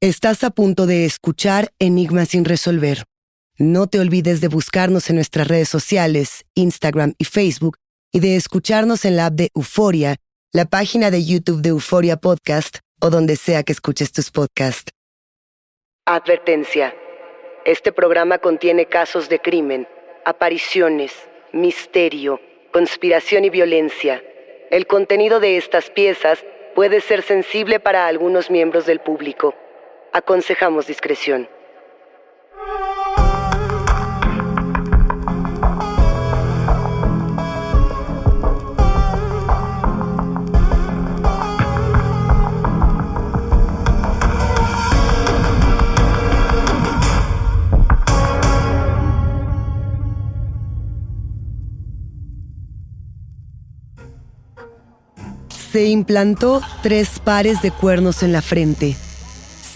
Estás a punto de escuchar Enigma sin resolver. No te olvides de buscarnos en nuestras redes sociales, Instagram y Facebook, y de escucharnos en la app de Euforia, la página de YouTube de Euforia Podcast o donde sea que escuches tus podcasts. Advertencia. Este programa contiene casos de crimen, apariciones, misterio, conspiración y violencia. El contenido de estas piezas puede ser sensible para algunos miembros del público. Aconsejamos discreción. Se implantó tres pares de cuernos en la frente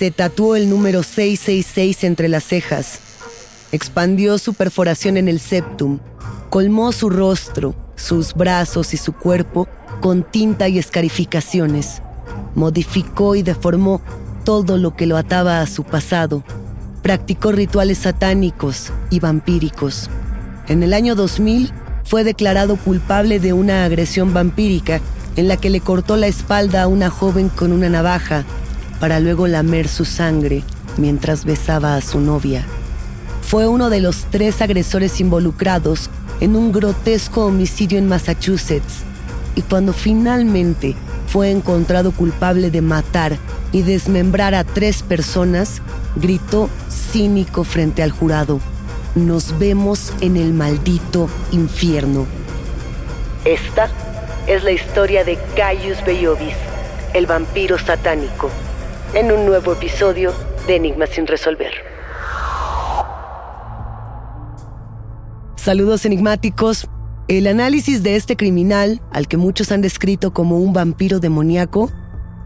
se tatuó el número 666 entre las cejas. Expandió su perforación en el septum. Colmó su rostro, sus brazos y su cuerpo con tinta y escarificaciones. Modificó y deformó todo lo que lo ataba a su pasado. Practicó rituales satánicos y vampíricos. En el año 2000 fue declarado culpable de una agresión vampírica en la que le cortó la espalda a una joven con una navaja para luego lamer su sangre mientras besaba a su novia. Fue uno de los tres agresores involucrados en un grotesco homicidio en Massachusetts y cuando finalmente fue encontrado culpable de matar y desmembrar a tres personas, gritó cínico frente al jurado, nos vemos en el maldito infierno. Esta es la historia de Caius Beyovis, el vampiro satánico en un nuevo episodio de Enigmas sin resolver. Saludos enigmáticos. El análisis de este criminal, al que muchos han descrito como un vampiro demoníaco,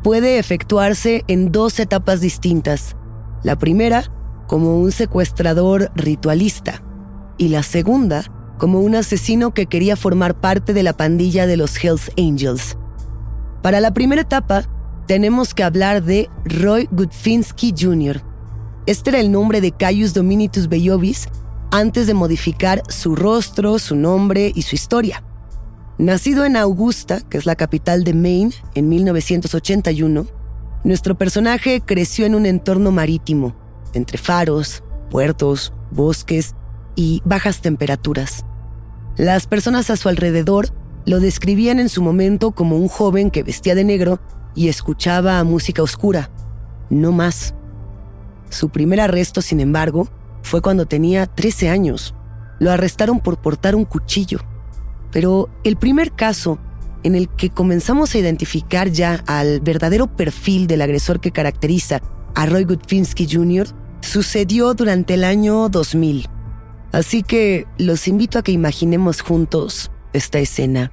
puede efectuarse en dos etapas distintas. La primera, como un secuestrador ritualista, y la segunda, como un asesino que quería formar parte de la pandilla de los Hells Angels. Para la primera etapa, tenemos que hablar de Roy Gudfinski Jr. Este era el nombre de Caius Dominitus Bellovis antes de modificar su rostro, su nombre y su historia. Nacido en Augusta, que es la capital de Maine, en 1981, nuestro personaje creció en un entorno marítimo, entre faros, puertos, bosques y bajas temperaturas. Las personas a su alrededor lo describían en su momento como un joven que vestía de negro y escuchaba música oscura, no más. Su primer arresto, sin embargo, fue cuando tenía 13 años. Lo arrestaron por portar un cuchillo. Pero el primer caso en el que comenzamos a identificar ya al verdadero perfil del agresor que caracteriza a Roy Gutfinsky Jr. sucedió durante el año 2000. Así que los invito a que imaginemos juntos esta escena.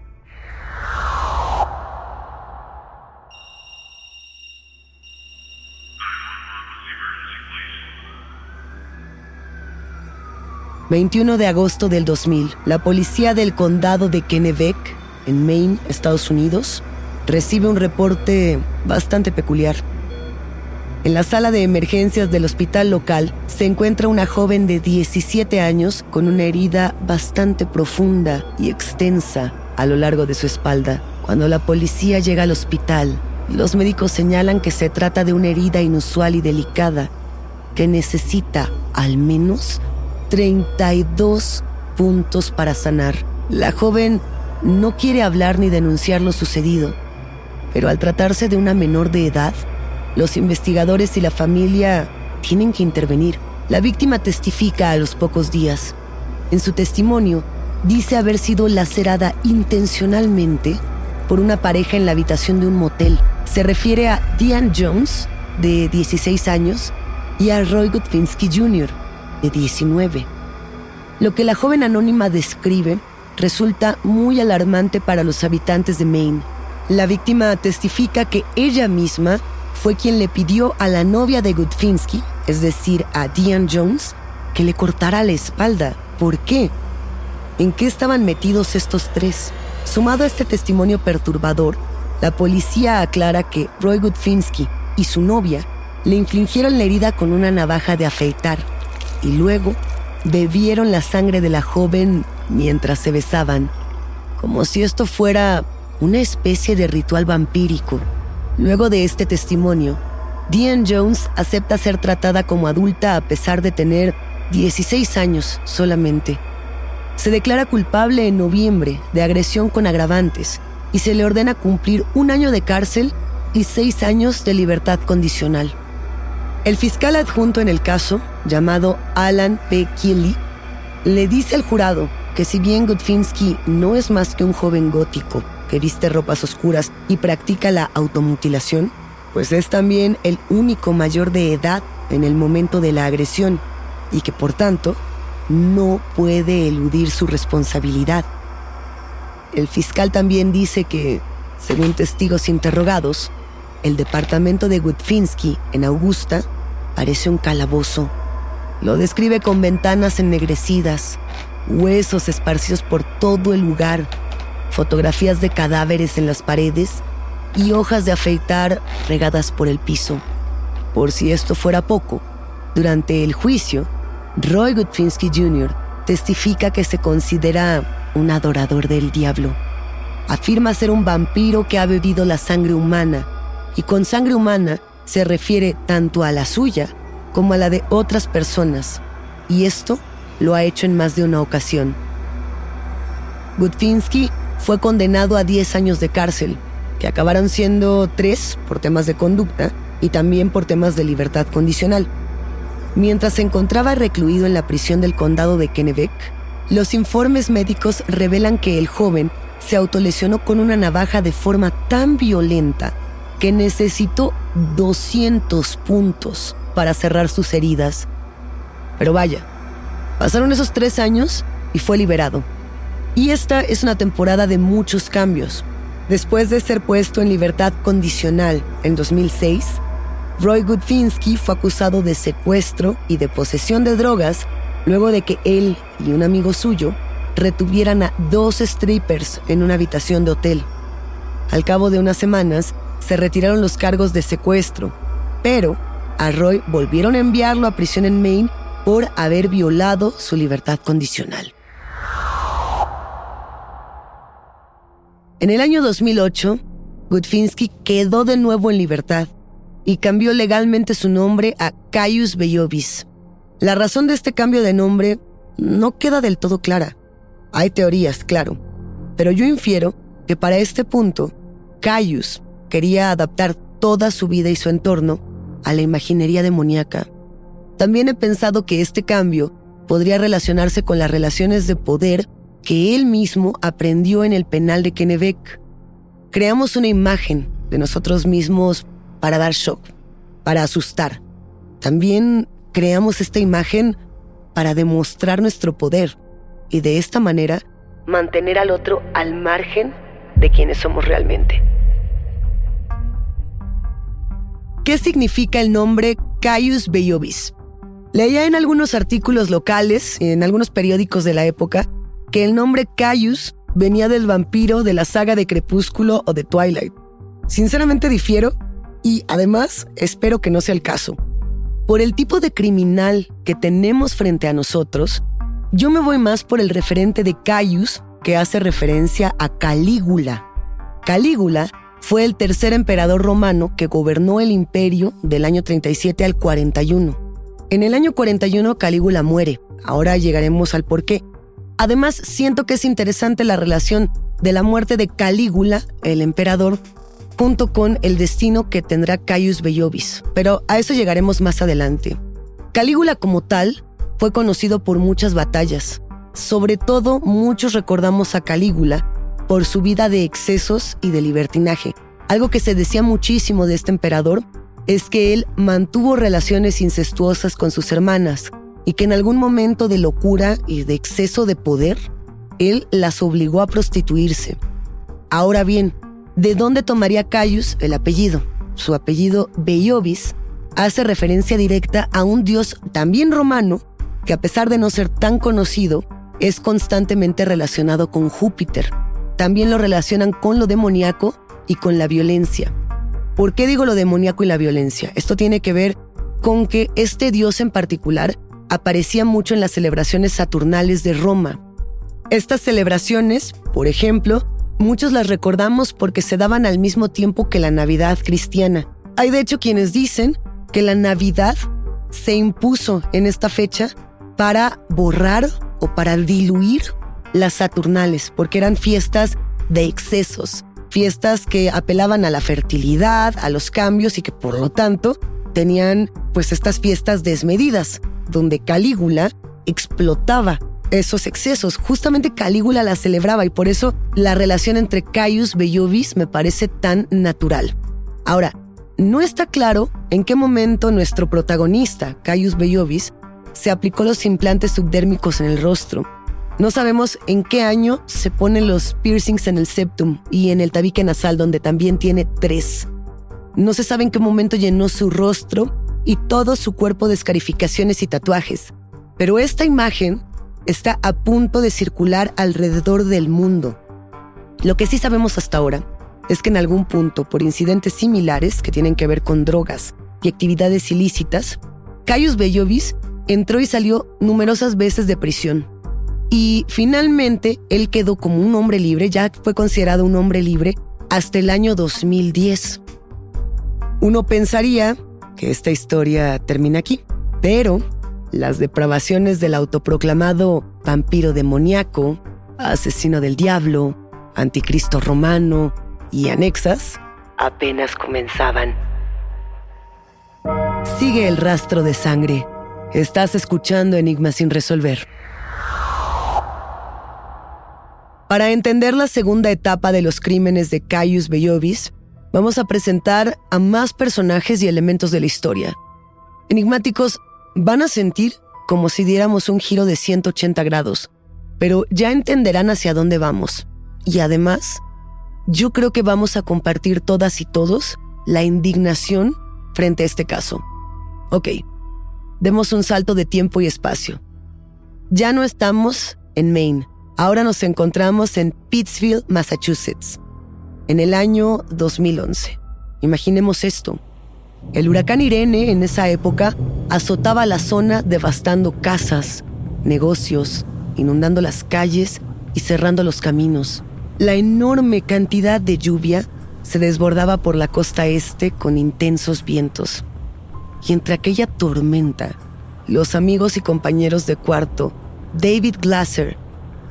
21 de agosto del 2000, la policía del condado de Kennebec, en Maine, Estados Unidos, recibe un reporte bastante peculiar. En la sala de emergencias del hospital local se encuentra una joven de 17 años con una herida bastante profunda y extensa a lo largo de su espalda. Cuando la policía llega al hospital, los médicos señalan que se trata de una herida inusual y delicada que necesita al menos 32 puntos para sanar. La joven no quiere hablar ni denunciar lo sucedido, pero al tratarse de una menor de edad, los investigadores y la familia tienen que intervenir. La víctima testifica a los pocos días. En su testimonio, dice haber sido lacerada intencionalmente por una pareja en la habitación de un motel. Se refiere a Diane Jones, de 16 años, y a Roy Gutfinsky Jr., de 19. Lo que la joven anónima describe resulta muy alarmante para los habitantes de Maine. La víctima testifica que ella misma fue quien le pidió a la novia de Gutfinsky, es decir, a Diane Jones, que le cortara la espalda. ¿Por qué? ¿En qué estaban metidos estos tres? Sumado a este testimonio perturbador, la policía aclara que Roy Gutfinsky y su novia le infligieron la herida con una navaja de afeitar y luego bebieron la sangre de la joven mientras se besaban, como si esto fuera una especie de ritual vampírico. Luego de este testimonio, Diane Jones acepta ser tratada como adulta a pesar de tener 16 años solamente. Se declara culpable en noviembre de agresión con agravantes y se le ordena cumplir un año de cárcel y seis años de libertad condicional. El fiscal adjunto en el caso, llamado Alan P. Keeley, le dice al jurado que si bien Gutfinsky no es más que un joven gótico que viste ropas oscuras y practica la automutilación, pues es también el único mayor de edad en el momento de la agresión y que por tanto no puede eludir su responsabilidad. El fiscal también dice que, según testigos interrogados, el departamento de Gutfinsky en Augusta parece un calabozo. Lo describe con ventanas ennegrecidas, huesos esparcidos por todo el lugar, fotografías de cadáveres en las paredes y hojas de afeitar regadas por el piso. Por si esto fuera poco, durante el juicio, Roy Gutfinsky Jr. testifica que se considera un adorador del diablo. Afirma ser un vampiro que ha bebido la sangre humana y con sangre humana se refiere tanto a la suya como a la de otras personas, y esto lo ha hecho en más de una ocasión. Gutfinsky fue condenado a 10 años de cárcel, que acabaron siendo 3 por temas de conducta y también por temas de libertad condicional. Mientras se encontraba recluido en la prisión del condado de Kennebec, los informes médicos revelan que el joven se autolesionó con una navaja de forma tan violenta que necesitó 200 puntos para cerrar sus heridas. Pero vaya, pasaron esos tres años y fue liberado. Y esta es una temporada de muchos cambios. Después de ser puesto en libertad condicional en 2006, Roy Gudfinsky fue acusado de secuestro y de posesión de drogas luego de que él y un amigo suyo retuvieran a dos strippers en una habitación de hotel. Al cabo de unas semanas, se retiraron los cargos de secuestro, pero a Roy volvieron a enviarlo a prisión en Maine por haber violado su libertad condicional. En el año 2008, Gutfinsky quedó de nuevo en libertad y cambió legalmente su nombre a Caius Bellovis. La razón de este cambio de nombre no queda del todo clara. Hay teorías, claro, pero yo infiero que para este punto, Caius quería adaptar toda su vida y su entorno a la imaginería demoníaca. También he pensado que este cambio podría relacionarse con las relaciones de poder que él mismo aprendió en el penal de Kennebec. Creamos una imagen de nosotros mismos para dar shock, para asustar. También creamos esta imagen para demostrar nuestro poder y de esta manera mantener al otro al margen de quienes somos realmente. ¿Qué significa el nombre Caius Bellovis? Leía en algunos artículos locales, en algunos periódicos de la época, que el nombre Caius venía del vampiro de la saga de Crepúsculo o de Twilight. Sinceramente difiero y además espero que no sea el caso. Por el tipo de criminal que tenemos frente a nosotros, yo me voy más por el referente de Caius que hace referencia a Calígula. Calígula fue el tercer emperador romano que gobernó el imperio del año 37 al 41. En el año 41 Calígula muere. Ahora llegaremos al por qué. Además, siento que es interesante la relación de la muerte de Calígula, el emperador, junto con el destino que tendrá Caius Bellovis, pero a eso llegaremos más adelante. Calígula como tal fue conocido por muchas batallas. Sobre todo, muchos recordamos a Calígula por su vida de excesos y de libertinaje. Algo que se decía muchísimo de este emperador es que él mantuvo relaciones incestuosas con sus hermanas y que en algún momento de locura y de exceso de poder, él las obligó a prostituirse. Ahora bien, ¿de dónde tomaría Caius el apellido? Su apellido Beiovis hace referencia directa a un dios también romano que a pesar de no ser tan conocido, es constantemente relacionado con Júpiter, también lo relacionan con lo demoníaco y con la violencia. ¿Por qué digo lo demoníaco y la violencia? Esto tiene que ver con que este dios en particular aparecía mucho en las celebraciones saturnales de Roma. Estas celebraciones, por ejemplo, muchos las recordamos porque se daban al mismo tiempo que la Navidad cristiana. Hay de hecho quienes dicen que la Navidad se impuso en esta fecha para borrar o para diluir las Saturnales, porque eran fiestas de excesos, fiestas que apelaban a la fertilidad, a los cambios y que por lo tanto tenían pues estas fiestas desmedidas, donde Calígula explotaba esos excesos. Justamente Calígula las celebraba y por eso la relación entre Caius Bellovis me parece tan natural. Ahora, no está claro en qué momento nuestro protagonista, Caius Bellovis, se aplicó los implantes subdérmicos en el rostro. No sabemos en qué año se ponen los piercings en el septum y en el tabique nasal, donde también tiene tres. No se sabe en qué momento llenó su rostro y todo su cuerpo de escarificaciones y tatuajes. Pero esta imagen está a punto de circular alrededor del mundo. Lo que sí sabemos hasta ahora es que en algún punto, por incidentes similares que tienen que ver con drogas y actividades ilícitas, Caius Bellovis entró y salió numerosas veces de prisión. Y finalmente él quedó como un hombre libre, ya fue considerado un hombre libre hasta el año 2010. Uno pensaría que esta historia termina aquí, pero las depravaciones del autoproclamado vampiro demoníaco, asesino del diablo, anticristo romano, y anexas apenas comenzaban. Sigue el rastro de sangre. Estás escuchando Enigmas sin resolver. Para entender la segunda etapa de los crímenes de Caius Bellovis, vamos a presentar a más personajes y elementos de la historia. Enigmáticos van a sentir como si diéramos un giro de 180 grados, pero ya entenderán hacia dónde vamos. Y además, yo creo que vamos a compartir todas y todos la indignación frente a este caso. Ok, demos un salto de tiempo y espacio. Ya no estamos en Maine, ahora nos encontramos en Pittsfield, Massachusetts, en el año 2011. Imaginemos esto. El huracán Irene en esa época azotaba la zona devastando casas, negocios, inundando las calles y cerrando los caminos. La enorme cantidad de lluvia se desbordaba por la costa este con intensos vientos. Y entre aquella tormenta, los amigos y compañeros de cuarto, David Glasser,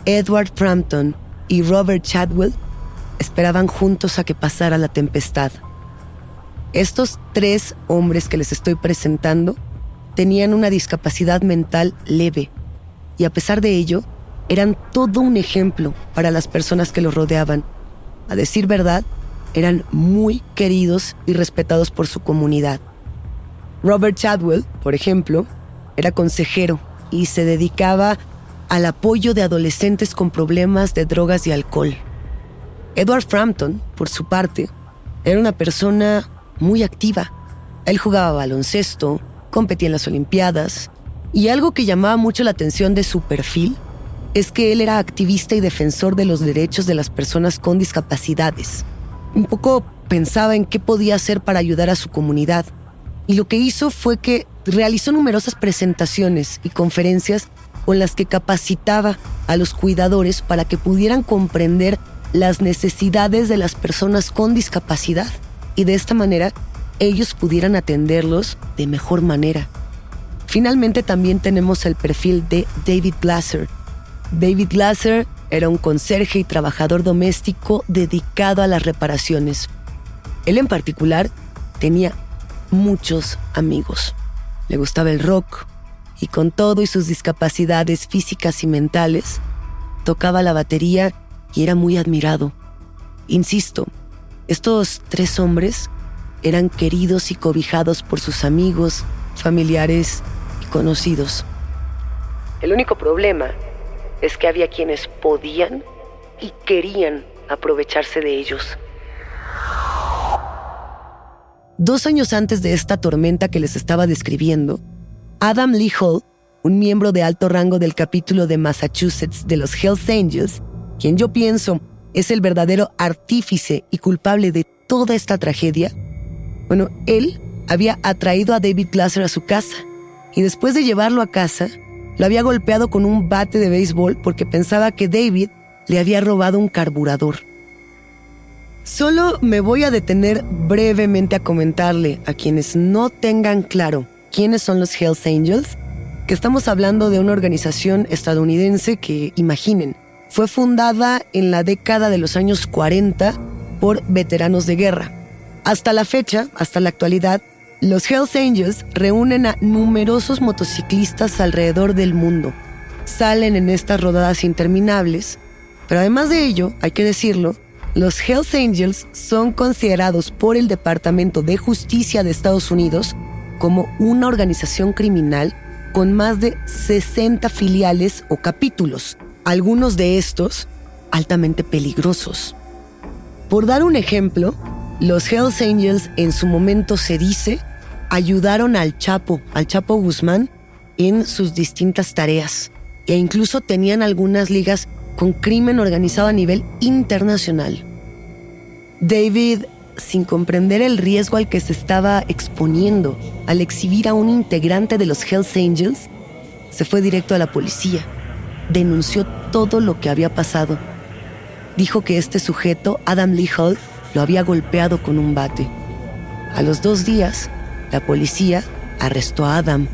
Edward Frampton y Robert Chadwell, esperaban juntos a que pasara la tempestad. Estos tres hombres que les estoy presentando tenían una discapacidad mental leve y a pesar de ello eran todo un ejemplo para las personas que los rodeaban. A decir verdad, eran muy queridos y respetados por su comunidad. Robert Chadwell, por ejemplo, era consejero y se dedicaba al apoyo de adolescentes con problemas de drogas y alcohol. Edward Frampton, por su parte, era una persona muy activa. Él jugaba baloncesto, competía en las Olimpiadas, y algo que llamaba mucho la atención de su perfil es que él era activista y defensor de los derechos de las personas con discapacidades. Un poco pensaba en qué podía hacer para ayudar a su comunidad. Y lo que hizo fue que realizó numerosas presentaciones y conferencias con las que capacitaba a los cuidadores para que pudieran comprender las necesidades de las personas con discapacidad y de esta manera ellos pudieran atenderlos de mejor manera. Finalmente también tenemos el perfil de David Glasser, David Glasser era un conserje y trabajador doméstico dedicado a las reparaciones. Él en particular tenía muchos amigos. Le gustaba el rock y con todo y sus discapacidades físicas y mentales, tocaba la batería y era muy admirado. Insisto, estos tres hombres eran queridos y cobijados por sus amigos, familiares y conocidos. El único problema es que había quienes podían y querían aprovecharse de ellos. Dos años antes de esta tormenta que les estaba describiendo, Adam Lee Hall, un miembro de alto rango del capítulo de Massachusetts de los Hells Angels, quien yo pienso es el verdadero artífice y culpable de toda esta tragedia, Bueno, él había atraído a David Glasser a su casa y después de llevarlo a casa, lo había golpeado con un bate de béisbol porque pensaba que David le había robado un carburador. Solo me voy a detener brevemente a comentarle a quienes no tengan claro quiénes son los Hells Angels, que estamos hablando de una organización estadounidense que, imaginen, fue fundada en la década de los años 40 por veteranos de guerra. Hasta la fecha, hasta la actualidad, los Hells Angels reúnen a numerosos motociclistas alrededor del mundo. Salen en estas rodadas interminables, pero además de ello, hay que decirlo, los Hells Angels son considerados por el Departamento de Justicia de Estados Unidos como una organización criminal con más de 60 filiales o capítulos, algunos de estos altamente peligrosos. Por dar un ejemplo, los Hells Angels en su momento se dice ayudaron al Chapo, al Chapo Guzmán, en sus distintas tareas e incluso tenían algunas ligas con crimen organizado a nivel internacional. David, sin comprender el riesgo al que se estaba exponiendo al exhibir a un integrante de los Hells Angels, se fue directo a la policía. Denunció todo lo que había pasado. Dijo que este sujeto, Adam Lee Hall, lo había golpeado con un bate. A los dos días, la policía arrestó a Adam,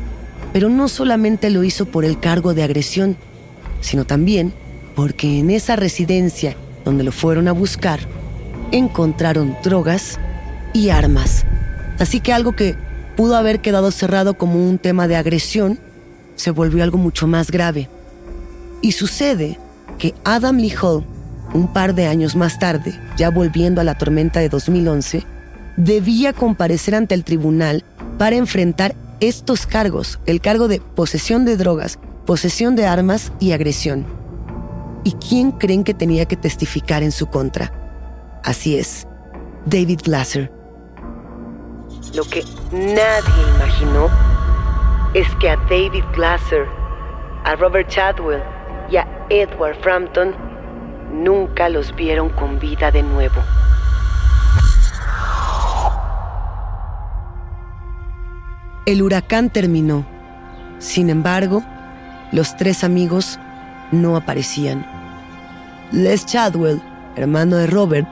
pero no solamente lo hizo por el cargo de agresión, sino también porque en esa residencia donde lo fueron a buscar, encontraron drogas y armas. Así que algo que pudo haber quedado cerrado como un tema de agresión se volvió algo mucho más grave. Y sucede que Adam Lee Hall, un par de años más tarde, ya volviendo a la tormenta de 2011, debía comparecer ante el tribunal para enfrentar estos cargos, el cargo de posesión de drogas, posesión de armas y agresión. ¿Y quién creen que tenía que testificar en su contra? Así es, David Glasser. Lo que nadie imaginó es que a David Glasser, a Robert Chadwell y a Edward Frampton nunca los vieron con vida de nuevo. El huracán terminó. Sin embargo, los tres amigos no aparecían. Les Chadwell, hermano de Robert,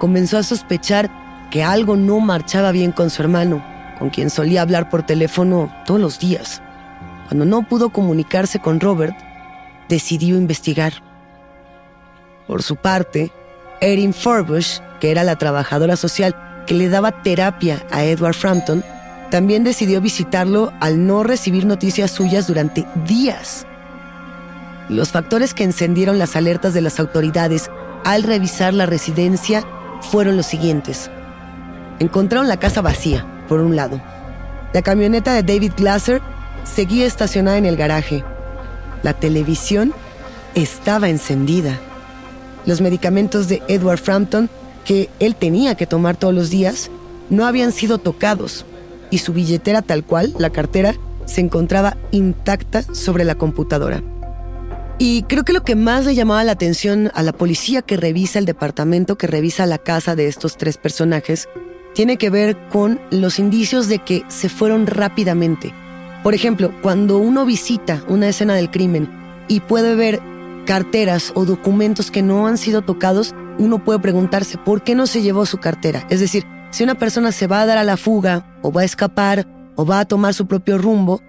comenzó a sospechar que algo no marchaba bien con su hermano, con quien solía hablar por teléfono todos los días. Cuando no pudo comunicarse con Robert, decidió investigar. Por su parte, Erin Forbush, que era la trabajadora social que le daba terapia a Edward Frampton, también decidió visitarlo al no recibir noticias suyas durante días. Los factores que encendieron las alertas de las autoridades al revisar la residencia fueron los siguientes. Encontraron la casa vacía, por un lado. La camioneta de David Glasser seguía estacionada en el garaje. La televisión estaba encendida. Los medicamentos de Edward Frampton, que él tenía que tomar todos los días, no habían sido tocados y su billetera tal cual, la cartera, se encontraba intacta sobre la computadora. Y creo que lo que más le llamaba la atención a la policía que revisa el departamento, que revisa la casa de estos tres personajes, tiene que ver con los indicios de que se fueron rápidamente. Por ejemplo, cuando uno visita una escena del crimen y puede ver carteras o documentos que no han sido tocados, uno puede preguntarse por qué no se llevó su cartera. Es decir, si una persona se va a dar a la fuga o va a escapar o va a tomar su propio rumbo,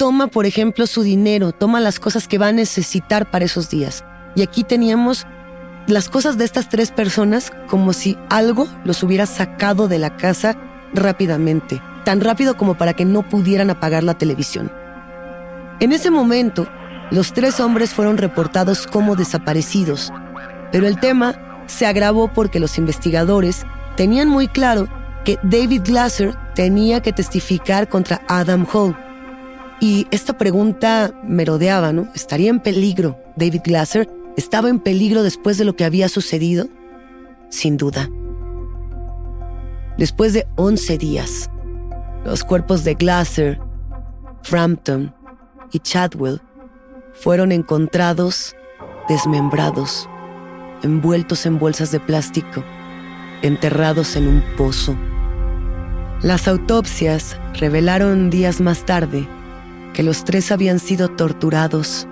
toma, por ejemplo, su dinero, toma las cosas que va a necesitar para esos días. Y aquí teníamos las cosas de estas tres personas como si algo los hubiera sacado de la casa rápidamente, tan rápido como para que no pudieran apagar la televisión. En ese momento, los tres hombres fueron reportados como desaparecidos, pero el tema se agravó porque los investigadores tenían muy claro que David Glasser tenía que testificar contra Adam Hall, y esta pregunta merodeaba, ¿no? ¿Estaría en peligro David Glasser? ¿Estaba en peligro después de lo que había sucedido? Sin duda. Después de 11 días, los cuerpos de Glasser, Frampton y Chadwell fueron encontrados desmembrados, envueltos en bolsas de plástico, enterrados en un pozo. Las autopsias revelaron días más tarde que los tres habían sido torturados,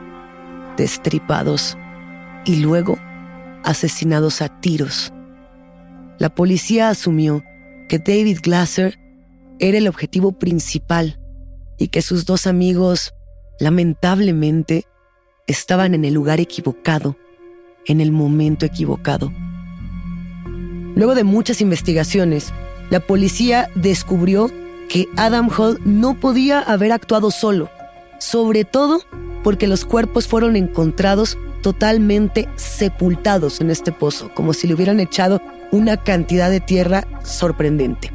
destripados y luego asesinados a tiros. La policía asumió que David Glasser era el objetivo principal y que sus dos amigos, lamentablemente, estaban en el lugar equivocado, en el momento equivocado. Luego de muchas investigaciones, la policía descubrió que Adam Hall no podía haber actuado solo, sobre todo porque los cuerpos fueron encontrados totalmente sepultados en este pozo, como si le hubieran echado una cantidad de tierra sorprendente.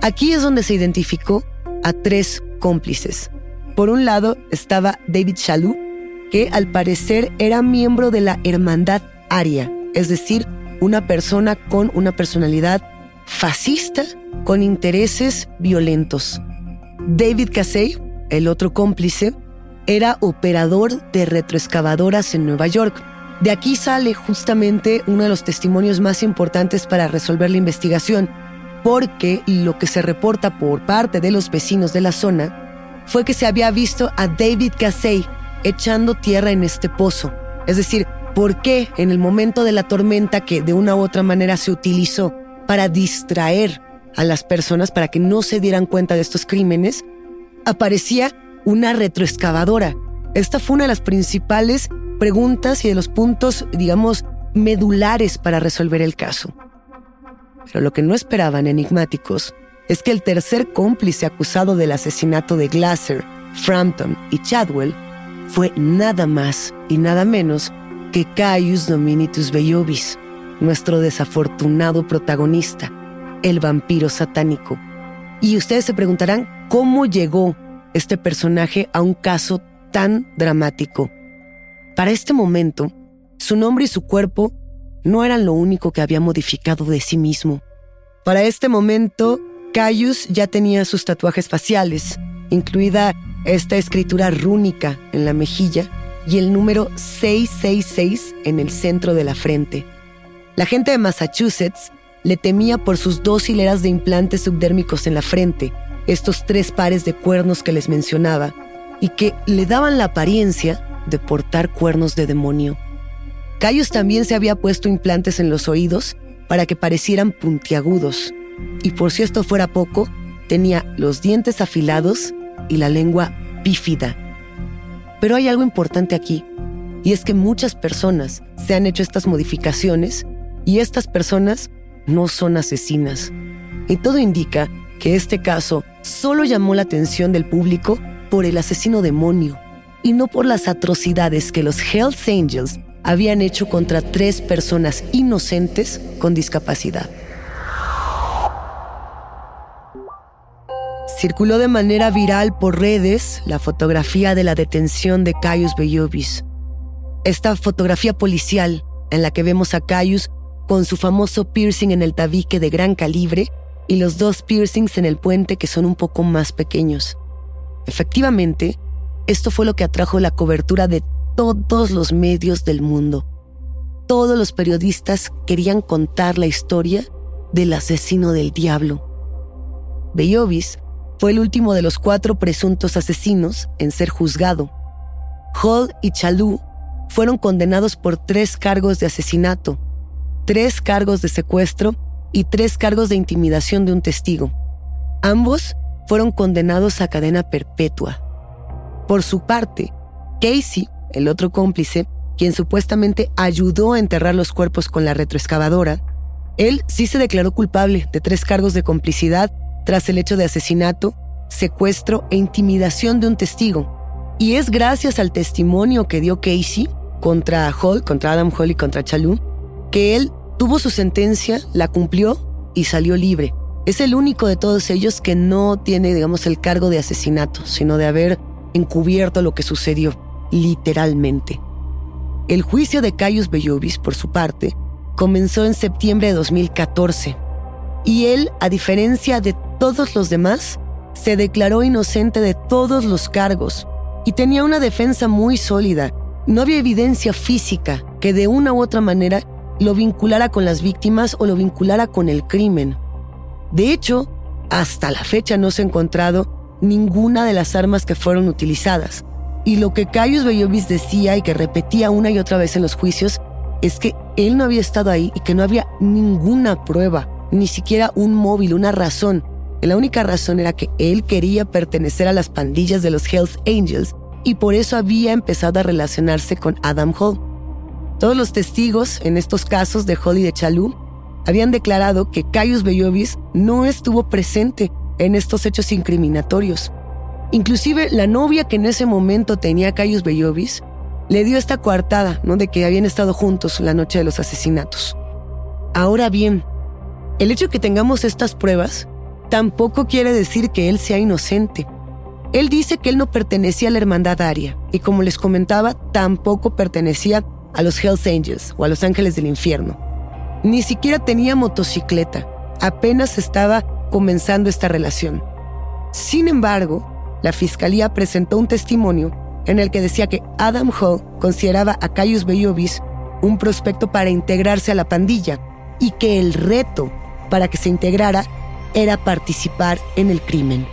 Aquí es donde se identificó a tres cómplices. Por un lado estaba David Shalou, que al parecer era miembro de la Hermandad Aria, es decir, una persona con una personalidad fascista con intereses violentos. David Casey, el otro cómplice, era operador de retroexcavadoras en Nueva York. De aquí sale justamente uno de los testimonios más importantes para resolver la investigación, porque lo que se reporta por parte de los vecinos de la zona fue que se había visto a David Casey echando tierra en este pozo. Es decir, ¿por qué en el momento de la tormenta que de una u otra manera se utilizó para distraer a las personas para que no se dieran cuenta de estos crímenes, aparecía una retroexcavadora. Esta fue una de las principales preguntas y de los puntos, digamos, medulares para resolver el caso. Pero lo que no esperaban enigmáticos es que el tercer cómplice acusado del asesinato de Glasser, Frampton y Chadwell fue nada más y nada menos que Caius Dominitus Bellovis, nuestro desafortunado protagonista, el vampiro satánico. Y ustedes se preguntarán cómo llegó este personaje a un caso tan dramático. Para este momento, su nombre y su cuerpo no eran lo único que había modificado de sí mismo. Para este momento, Caius ya tenía sus tatuajes faciales, incluida esta escritura rúnica en la mejilla y el número 666 en el centro de la frente. La gente de Massachusetts le temía por sus dos hileras de implantes subdérmicos en la frente, estos tres pares de cuernos que les mencionaba, y que le daban la apariencia de portar cuernos de demonio. Cayos también se había puesto implantes en los oídos para que parecieran puntiagudos, y por si esto fuera poco, tenía los dientes afilados y la lengua bífida. Pero hay algo importante aquí, y es que muchas personas se han hecho estas modificaciones y estas personas no son asesinas. Y todo indica que este caso solo llamó la atención del público por el asesino demonio y no por las atrocidades que los Hells Angels habían hecho contra tres personas inocentes con discapacidad. Circuló de manera viral por redes la fotografía de la detención de Caius Bellovis. Esta fotografía policial en la que vemos a Caius con su famoso piercing en el tabique de gran calibre y los dos piercings en el puente que son un poco más pequeños. Efectivamente, esto fue lo que atrajo la cobertura de todos los medios del mundo. Todos los periodistas querían contar la historia del asesino del diablo. Bellovis fue el último de los cuatro presuntos asesinos en ser juzgado. Hall y Chalou fueron condenados por tres cargos de asesinato, tres cargos de secuestro y tres cargos de intimidación de un testigo. Ambos fueron condenados a cadena perpetua. Por su parte, Casey, el otro cómplice, quien supuestamente ayudó a enterrar los cuerpos con la retroexcavadora, él sí se declaró culpable de tres cargos de complicidad tras el hecho de asesinato, secuestro e intimidación de un testigo. Y es gracias al testimonio que dio Casey contra Hall, contra Adam Hall y contra Chalou, que él Tuvo su sentencia, la cumplió y salió libre. Es el único de todos ellos que no tiene, digamos, el cargo de asesinato, sino de haber encubierto lo que sucedió, literalmente. El juicio de Caius Bellovis, por su parte, comenzó en septiembre de 2014. Y él, a diferencia de todos los demás, se declaró inocente de todos los cargos y tenía una defensa muy sólida. No había evidencia física que de una u otra manera lo vinculara con las víctimas o lo vinculara con el crimen. De hecho, hasta la fecha no se ha encontrado ninguna de las armas que fueron utilizadas. Y lo que Caius Bellovis decía y que repetía una y otra vez en los juicios es que él no había estado ahí y que no había ninguna prueba, ni siquiera un móvil, una razón. la única razón era que él quería pertenecer a las pandillas de los Hells Angels y por eso había empezado a relacionarse con Adam Hall. Todos los testigos en estos casos de Hall y de Chalú habían declarado que Caius Bellovis no estuvo presente en estos hechos incriminatorios. Inclusive la novia que en ese momento tenía Caius Bellovis le dio esta coartada, ¿no? De que habían estado juntos la noche de los asesinatos. Ahora bien, el hecho de que tengamos estas pruebas tampoco quiere decir que él sea inocente. Él dice que él no pertenecía a la hermandad aria y como les comentaba, tampoco pertenecía a los Hells Angels o a los ángeles del infierno. Ni siquiera tenía motocicleta, apenas estaba comenzando esta relación. Sin embargo, la fiscalía presentó un testimonio en el que decía que Adam Hall consideraba a Caius Bellovis un prospecto para integrarse a la pandilla y que el reto para que se integrara era participar en el crimen.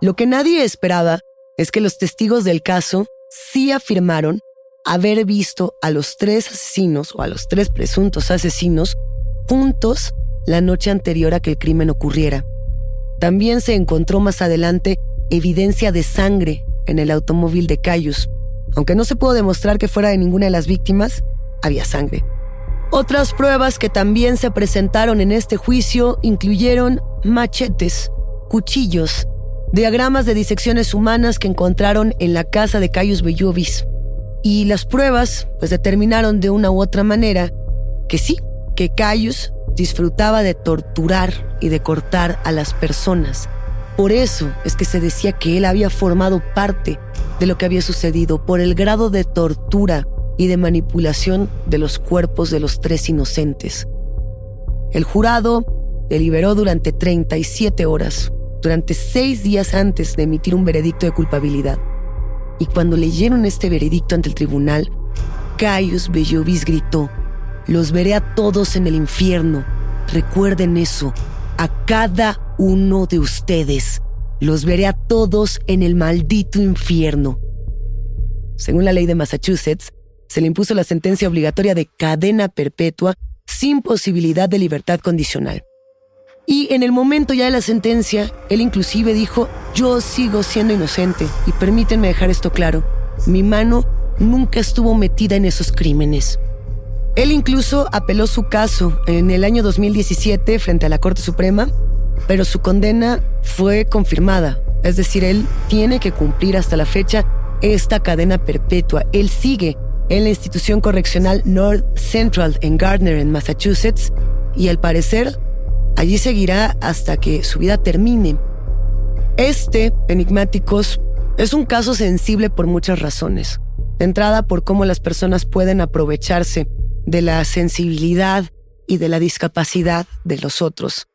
Lo que nadie esperaba es que los testigos del caso sí afirmaron haber visto a los tres asesinos o a los tres presuntos asesinos juntos la noche anterior a que el crimen ocurriera. También se encontró más adelante evidencia de sangre en el automóvil de Cayus. Aunque no se pudo demostrar que fuera de ninguna de las víctimas, había sangre. Otras pruebas que también se presentaron en este juicio incluyeron machetes, cuchillos, diagramas de disecciones humanas que encontraron en la casa de Cayus Bellovis. Y las pruebas pues determinaron de una u otra manera que sí, que Cayus disfrutaba de torturar y de cortar a las personas por eso es que se decía que él había formado parte de lo que había sucedido por el grado de tortura y de manipulación de los cuerpos de los tres inocentes. El jurado deliberó durante 37 horas, durante seis días antes de emitir un veredicto de culpabilidad. Y cuando leyeron este veredicto ante el tribunal, Caius Bellovis gritó, los veré a todos en el infierno. Recuerden eso, a cada uno de ustedes. Los veré a todos en el maldito infierno. Según la ley de Massachusetts, se le impuso la sentencia obligatoria de cadena perpetua sin posibilidad de libertad condicional. Y en el momento ya de la sentencia, él inclusive dijo, yo sigo siendo inocente y permítanme dejar esto claro, mi mano nunca estuvo metida en esos crímenes. Él incluso apeló su caso en el año 2017 frente a la Corte Suprema pero su condena fue confirmada. Es decir, él tiene que cumplir hasta la fecha esta cadena perpetua. Él sigue en la institución correccional North Central en Gardner, en Massachusetts, y al parecer allí seguirá hasta que su vida termine. Este, enigmáticos, es un caso sensible por muchas razones. De entrada, por cómo las personas pueden aprovecharse de la sensibilidad y de la discapacidad de los otros.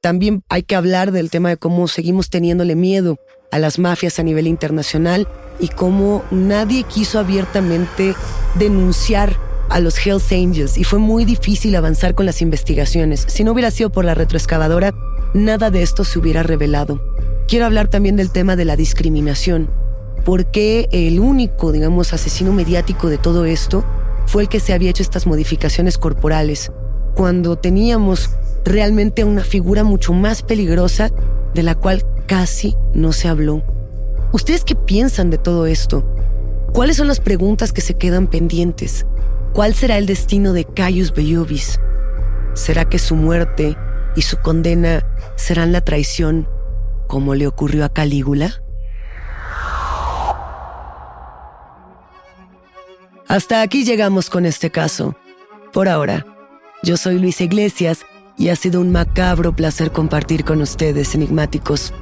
También hay que hablar del tema de cómo seguimos teniéndole miedo a las mafias a nivel internacional y cómo nadie quiso abiertamente denunciar a los Hells Angels y fue muy difícil avanzar con las investigaciones. Si no hubiera sido por la retroexcavadora, nada de esto se hubiera revelado. Quiero hablar también del tema de la discriminación. porque el único, digamos, asesino mediático de todo esto fue el que se había hecho estas modificaciones corporales? Cuando teníamos realmente una figura mucho más peligrosa de la cual casi no se habló. ¿Ustedes qué piensan de todo esto? ¿Cuáles son las preguntas que se quedan pendientes? ¿Cuál será el destino de Caius Bellovis? ¿Será que su muerte y su condena serán la traición como le ocurrió a Calígula? Hasta aquí llegamos con este caso. Por ahora, yo soy Luis Iglesias y ha sido un macabro placer compartir con ustedes, enigmáticos.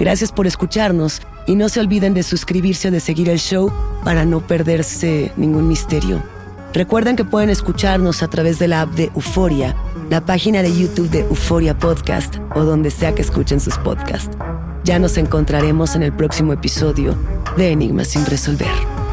Gracias por escucharnos y no se olviden de suscribirse o de seguir el show para no perderse ningún misterio. Recuerden que pueden escucharnos a través de la app de Euforia, la página de YouTube de Euforia Podcast o donde sea que escuchen sus podcasts. Ya nos encontraremos en el próximo episodio de Enigmas sin resolver.